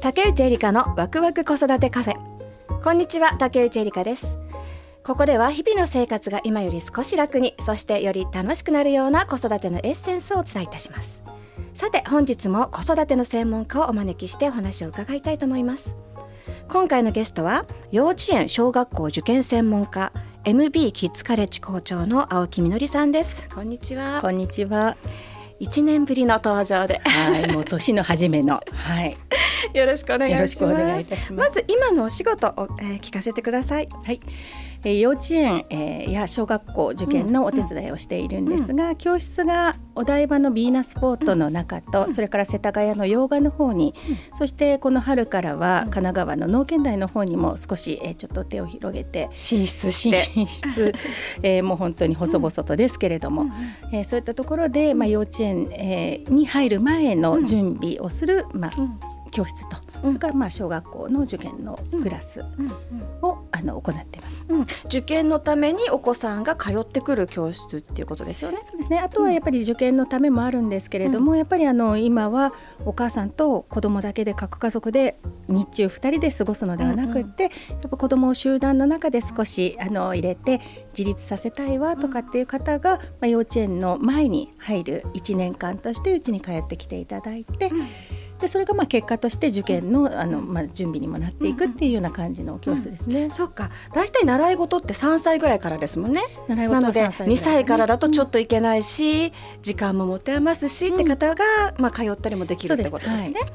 竹内エリカのワクワク子育てカフェこんにちは竹内エリカですここでは日々の生活が今より少し楽にそしてより楽しくなるような子育てのエッセンスをお伝えいたしますさて本日も子育ての専門家をお招きしてお話を伺いたいと思います。今回のゲストは幼稚園小学校受験専門家 MB キッズカレッジ校長の青木みのりさんです。こんにちは。こんにちは。一年ぶりの登場で。はい、もう年の初めの。はい。よろしくお願いします。まず今のお仕事を、えー聞かせてください。はい。えー幼稚園、えーや小学校受験のお手伝いをしているんですが、教室がお台場のビーナスポートの中と、それから世田谷の洋画の方に、そしてこの春からは神奈川の農研大の方にも少し、えーちょっと手を広げて進出進出、えーもう本当に細々とですけれども、えーそういったところで、まあ、幼稚園、えーに入る前の準備をする、まあ教室と、それからまあ小学校の受験のクラスを、あの行っています。うん、受験のためにお子さんが通ってくる教室っていうことですよね。そうですね、あとはやっぱり受験のためもあるんですけれども、やっぱりあの今はお母さんと子供だけで各家族で日中2人で過ごすのではなくって、やっぱ子供を集団の中で少しあの入れて自立させたいわとかっていう方が、まあ、幼稚園の前に入る1年間としてうちに通ってきていただいて。でそれがまあ結果として受験のあの、まあ、準備にもなっていくっていうような感じの教室ですね。そっか、だいたい習い事って3歳ぐらいからですもんね。習い事はなので3歳ぐらい。2歳からだとちょっといけないし、時間も持て余すし、って方がまあ通ったりもできるってことですね。そうです。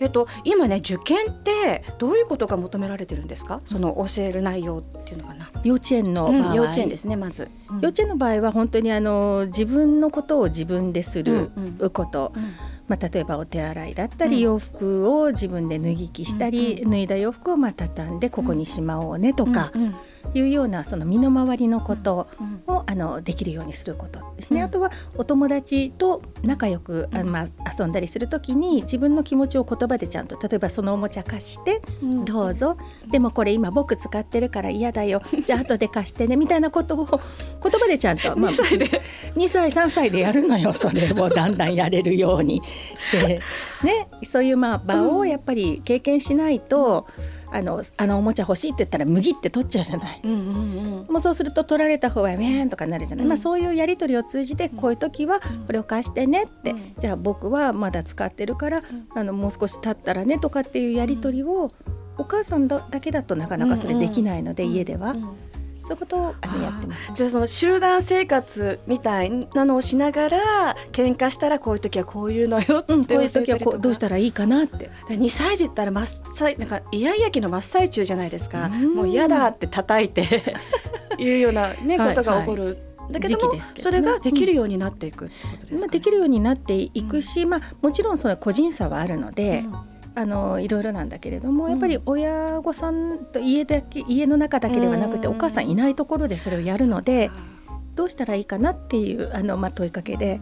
えっと今ね受験ってどういうことが求められてるんですか？その教える内容っていうのかな。幼稚園の場合、うん幼稚園ですねまず。幼稚園の場合は本当にあの自分のことを自分でするうん。こと、うんまあ、例えばお手洗いだったり、うん。洋服を自分で脱ぎ着したり、脱いだ洋服をまあ畳んでここにしまおうねとかうんうん。いうようなその身の回りのことうんをあのできるようにすることですね、うん。あとはお友達と仲良く、あまあ、遊んだりする時に自分の気持ちを言葉でちゃんと例えばそのおもちゃ貸してうん。どうぞ。でもこれ今僕使ってるから嫌だよ。じゃあ後で貸してねみたいなことを言葉でちゃんと、まあ、2歳で。2歳3歳でやるのよ。それをだんだんやれるようにして、ね、そういうまあ場をやっぱり経験しないと、あのあのおもちゃ欲しいって言ったら麦って取っちゃうじゃない。うんうんうん。もうそうすると取られた方はウェーンとかなるじゃない、うん。まあ、そういうやり取りを通じてこういう時はこれを貸してねって、うん。じゃあ僕はまだ使ってるから、あのもう少し経ったらねとかっていうやり取りを、お母さんだだけだとなかなかそれできないので、家では、うんそういうことをあのやってます。じゃあその集団生活みたいなのをしながら喧嘩したらこういう時はこういうのよってうん、こういう時はこうどうしたらいいかなって。で2歳児ったら真っ最なんかイヤイヤ期の真っ最中じゃないですか。うん。もう嫌だって叩いて いうような、ね、はいことが起こる、だけども時期ですけどね。それができるようになっていくですか、まあ、できるようになっていくし、まあ、もちろんその個人差はあるので、あのいろいろなんだけれども、うん。やっぱり親御さんと家だけ家の中だけではなくて、うん。お母さんいないところでそれをやるのでどうしたらいいかなっていうあの、まあ、問いかけで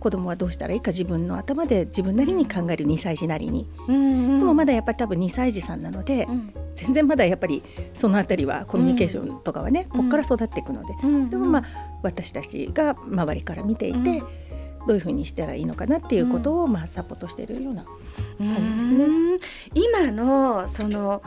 子供はどうしたらいいか自分の頭で自分なりに考える2歳児なりに、うんうん。でもまだやっぱり多分2歳児さんなので、うん。全然まだやっぱりそのあたりはコミュニケーションとかはね、うん。ここから育っていくので、うん。でもまあ私たちが周りから見ていて、うんどういうふうにしたらいいのかなっていうことを、まあサポートしているような感じですね。うん。今のその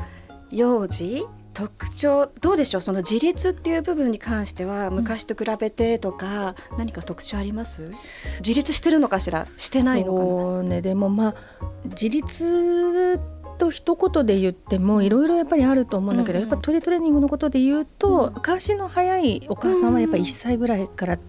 幼児特徴どうでしょうその自立っていう部分に関しては昔と比べてとか何か特徴あります？自立してるのかしらしてないのかな？そうね。でもまあ自立と一言で言ってもいろいろやっぱりあると思うんだけど、うんうん。やっぱトレトレーニングのことで言うと、うん。関心の早いお母さんはやっぱり1歳ぐらいから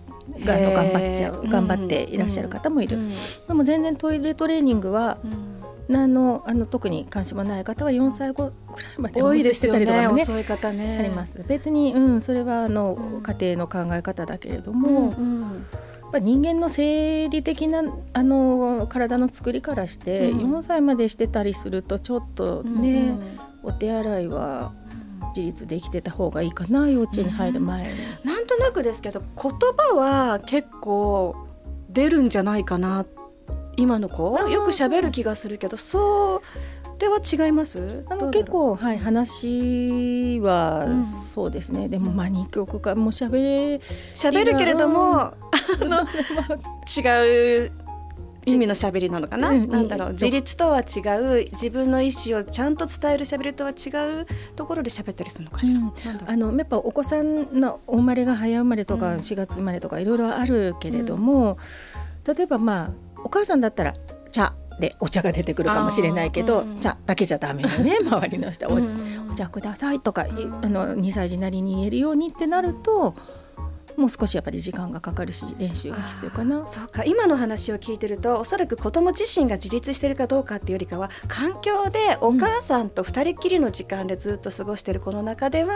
があの頑張っちゃう頑張っていらっしゃる方もいる、うんでも全然トイレトレーニングはうん。あのあの特に関心もない方は4歳後ぐらいまで多いですよねね遅い方ね。あります。別に、うん、それはあの、うん。家庭の考え方だけれどうも、んうん。まあ、人間の生理的なあの体の作りからして、うん。4歳までしてたりするとちょっとね、うんお手洗いは自立できてた方がいいかな幼稚園に入る前に。なん。となくですけど言葉は結構出るんじゃないかな。っ今の子よく喋る気がするけどそれは違います。あの結構はい話は、そうですね。でもまあ2曲かもしゃべ喋るけれども、違う意味のしゃべりなのかな、うん、なんだろう。自立とは違う。自分の意思をちゃんと伝えるしゃべりとは違うところで喋ったりするのかしら、うん、あのやっぱお子さんのお生まれが早生まれとか4月生まれとかいろいろあるけれども、うん、例えばまあお母さんだったら「茶」でお茶が出てくるかもしれないけど、茶だけじゃダメよね 周りの人は。お,、茶くださいとか、あの2歳児なりに言えるようにってなると。もう少しやっぱり時間がかかるし練習が必要かな。そうか。今の話を聞いてるとおそらく子ども自身が自立してるかどうかっていうよりかは環境でお母さんと二人きりの時間でずっと過ごしてる子の中では、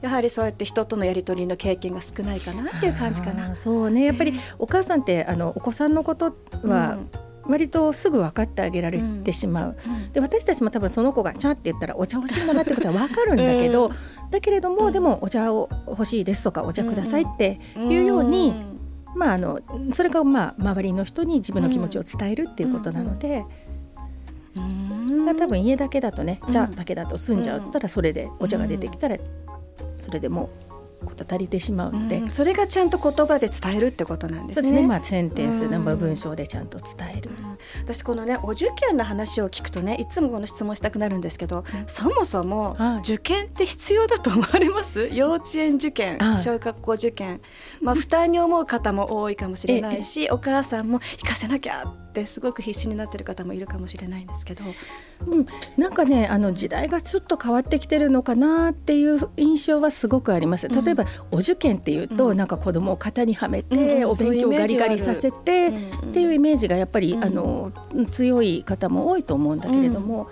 やはりそうやって人とのやり取りの経験が少ないかなっていう感じかな。そうね。やっぱりお母さんってあのお子さんのことは、割とすぐ分かってあげられてしまう、うん、で私たちも多分その子が「ちゃ」って言ったらお茶欲しいんだなってことは分かるんだけど、うん、だけれども、でもお茶を欲しいですとかお茶くださいっていうように、まあ、あのそれがまあ周りの人に自分の気持ちを伝えるっていうことなので。うん、多分家だけだとね、茶だけだと済んじゃったらそれでお茶が出てきたらそれでもこと足りてしまうので、うん、それがちゃんと言葉で伝えるってことなんですね。ね。まあ、センテンス、うん、文章でちゃんと伝える、うん、私このねお受験の話を聞くとねいつもこの質問したくなるんですけど、そもそも受験って必要だと思われます？幼稚園受験小学校受験。まあ 負担に思う方も多いかもしれないしお母さんも行かせなきゃってすごく必死になってる方もいるかもしれないんですけど、うん、なんかねあの時代がちょっと変わってきてるのかなっていう印象はすごくあります。例えば、お受験っていうと、うん、なんか子供を型にはめて、お勉強ガリガリさせてっていうイメージがやっぱり、あの強い方も多いと思うんだけれども、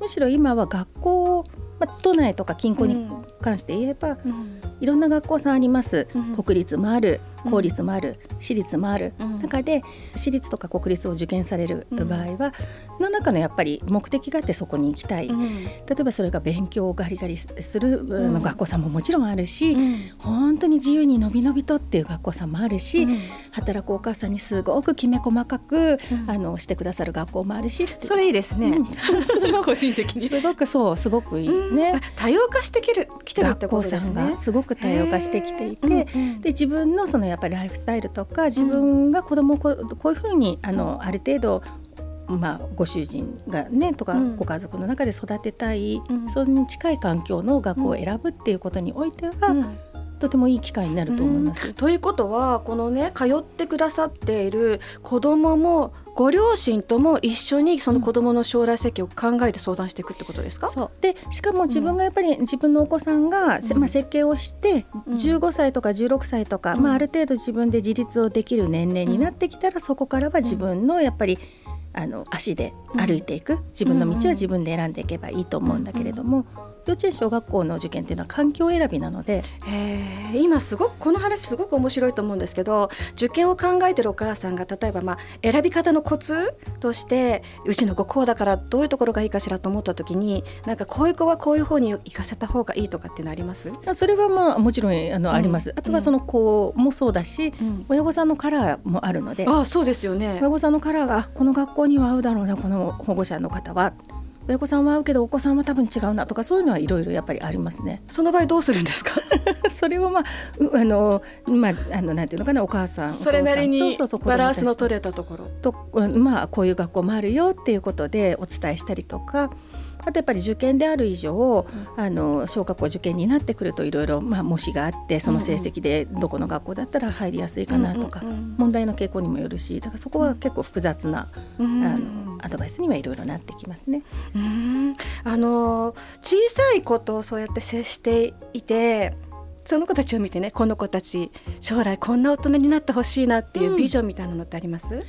むしろ今は学校まあ、都内とか近郊に関して言えば、うん、いろんな学校さんあります、うん、国立もある公立もある、私立もある、中で私立とか国立を受験される場合は、何らかのやっぱり目的があってそこに行きたい、例えばそれが勉強をガリガリする学校さんももちろんあるし、本当に自由にのびのびとっていう学校さんもあるし、働くお母さんにすごくきめ細かく、あのしてくださる学校もあるし。それいいですね、個人的に。すごくそうすごくいい。ね、多様化してきるきてるってことですね。すごく多様化してきていて、で自分のそのやっぱりライフスタイルとか自分が子供をここういうふうにあのある程度まあ、ご主人がねとか、ご家族の中で育てたい、うん、それに近い環境の学校を選ぶっていうことにおいては、うん、とてもいい機会になると思います。ということはこのね通ってくださっている子どももご両親とも一緒にその子どもの将来設計を考えて相談していくってことですか、そう。でしかも自分がやっぱり自分のお子さんが、まあ、設計をして15歳とか16歳とか、まあ、ある程度自分で自立をできる年齢になってきたら、そこからは自分のやっぱりあの足で歩いていく。自分の道は自分で選んでいけばいいと思うんだけれども。幼稚園小学校の受験っていうのは環境選びなので、えー、今すごくこの話すごく面白いと思うんですけど受験を考えてるお母さんが例えばまあ選び方のコツとしてうちの子こうだからどういうところがいいかしらと思った時になんかこういう子はこういう方に行かせた方がいいとかっていうのあります？それはまあもちろんあの、うん、あります。あとはその子もそうだし、うん、親御さんのカラーもあるのであそうですよね。親御さんのカラーがこの学校には合うだろうなこの保護者の方は親御さんは合うけどお子さんは多分違うなとかそういうのはいろいろやっぱりありますね。その場合どうするんですか？それはまああのまああのなんていうのかなお母さんそれなりにバランスの取れたところとまあこういう学校もあるよっていうことでお伝えしたりとか。あとやっぱり受験である以上、うん、あの小学校受験になってくるといろいろまあ模試があってその成績でどこの学校だったら入りやすいかなとか、問題の傾向にもよるしだからそこは結構複雑な、あのアドバイスにはいろいろなってきますね。うん。あの小さい子とそうやって接していてその子たちを見てねこの子たち将来こんな大人になってほしいなっていうビジョンみたいなのってあります、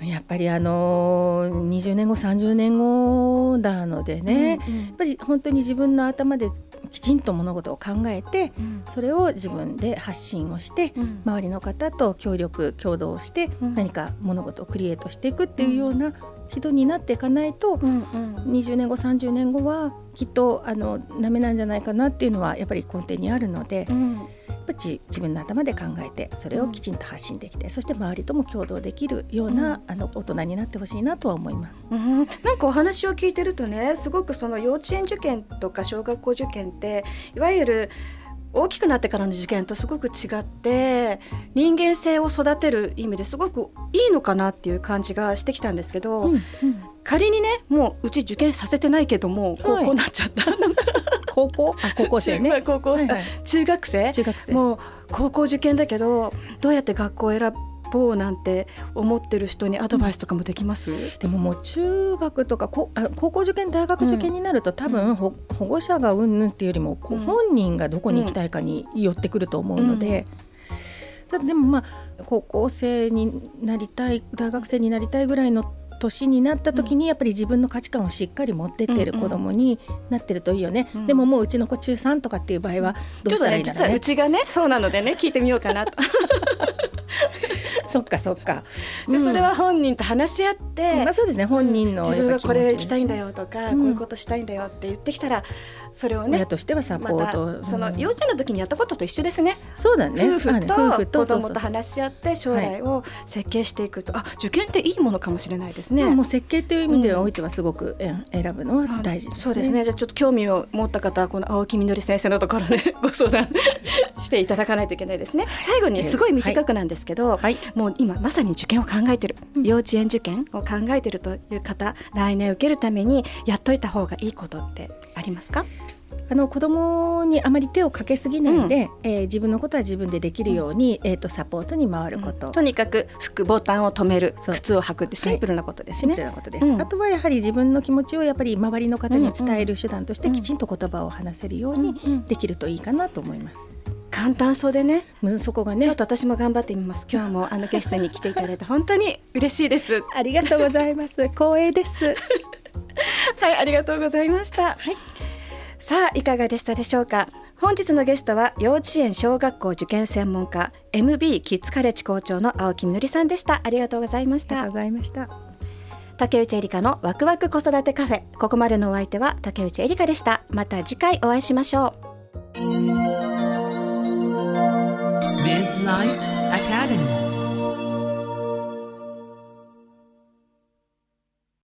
やっぱりあの20年後30年後なのでね、うんうん、やっぱり本当に自分の頭できちんと物事を考えて、うん、それを自分で発信をして、うん、周りの方と協力共同して何か物事をクリエイトしていくっていうような人になっていかないと、うんうん、20年後30年後はきっとあのダメなんじゃないかなっていうのはやっぱり根底にあるので。うん。ぱ自分の頭で考えてそれをきちんと発信できて、うん、そして周りとも共同できるような、うん、あの大人になってほしいなとは思います、うん、なんかお話を聞いてるとねすごくその幼稚園受験とか小学校受験っていわゆる大きくなってからの受験とすごく違って人間性を育てる意味ですごくいいのかなっていう感じがしてきたんですけど、うんうん、仮にねもううち受験させてないけども高校になっちゃった、はい、高校？あ高校生ね。高校生、はいはい、中学生。中学生。もう高校受験だけどどうやって学校を選ぼうなんて思ってる人にアドバイスとかもできます、うん、でももう中学とかこあ高校受験大学受験になると、うん、多分保護者がうんぬんっていうよりも、うん、本人がどこに行きたいかによってくると思うので。ただでもまあ高校生になりたい大学生になりたいぐらいの年になった時にやっぱり自分の価値観をしっかり持ってってる子供になってるといいよね、うん。うん、でももううちの子中3とかっていう場合はどうしたらいいんだろうね、ね、うちがね。そうなのでね聞いてみようかなと そっかそっか。じゃそれは本人と話し合って、まあそうですね本人の自分はこれ行きたいんだよとか、こういうことしたいんだよって言ってきたら。それをね親としてはサポート、その幼稚園の時にやったことと一緒ですね。そうだね。夫婦と子供と話し合って将来を設計していくと、あ受験っていいものかもしれないですね。もう設計っていう意味ではおいてはすごく選ぶのは大事そうですね。じゃあちょっと興味を持った方はこの青木みのり先生のところでご相談していただかないといけないですね。最後にすごい短くなんですけど、もう今まさに受験を考えてる、幼稚園受験を考えてるという方、来年受けるためにやっといた方がいいことってありますか？あの子供にあまり手をかけすぎないで、うん、えー、自分のことは自分でできるように、うん、えーと、サポートに回ること、うん、とにかく服ボタンを止める。靴を履くってシンプルなことですね、はい、シンプルなことです、あとはやはり自分の気持ちをやっぱり周りの方に伝える手段としてきちんと言葉を話せるようにできるといいかなと思います。簡単そうでね、そこがね、ちょっと私も頑張ってみます。今日もあのゲストに来ていただいて本当に嬉しいです。ありがとうございます。光栄です。はい、ありがとうございました。はい。さあいかがでしたでしょうか？本日のゲストは幼稚園小学校受験専門家 MB キッズカレッジ校長の青木みのりさんでしたありがとうございましたありがとうございました竹内えりかのワクワク子育てカフェここまでのお相手は竹内えりかでしたまた次回お会いしましょう is life?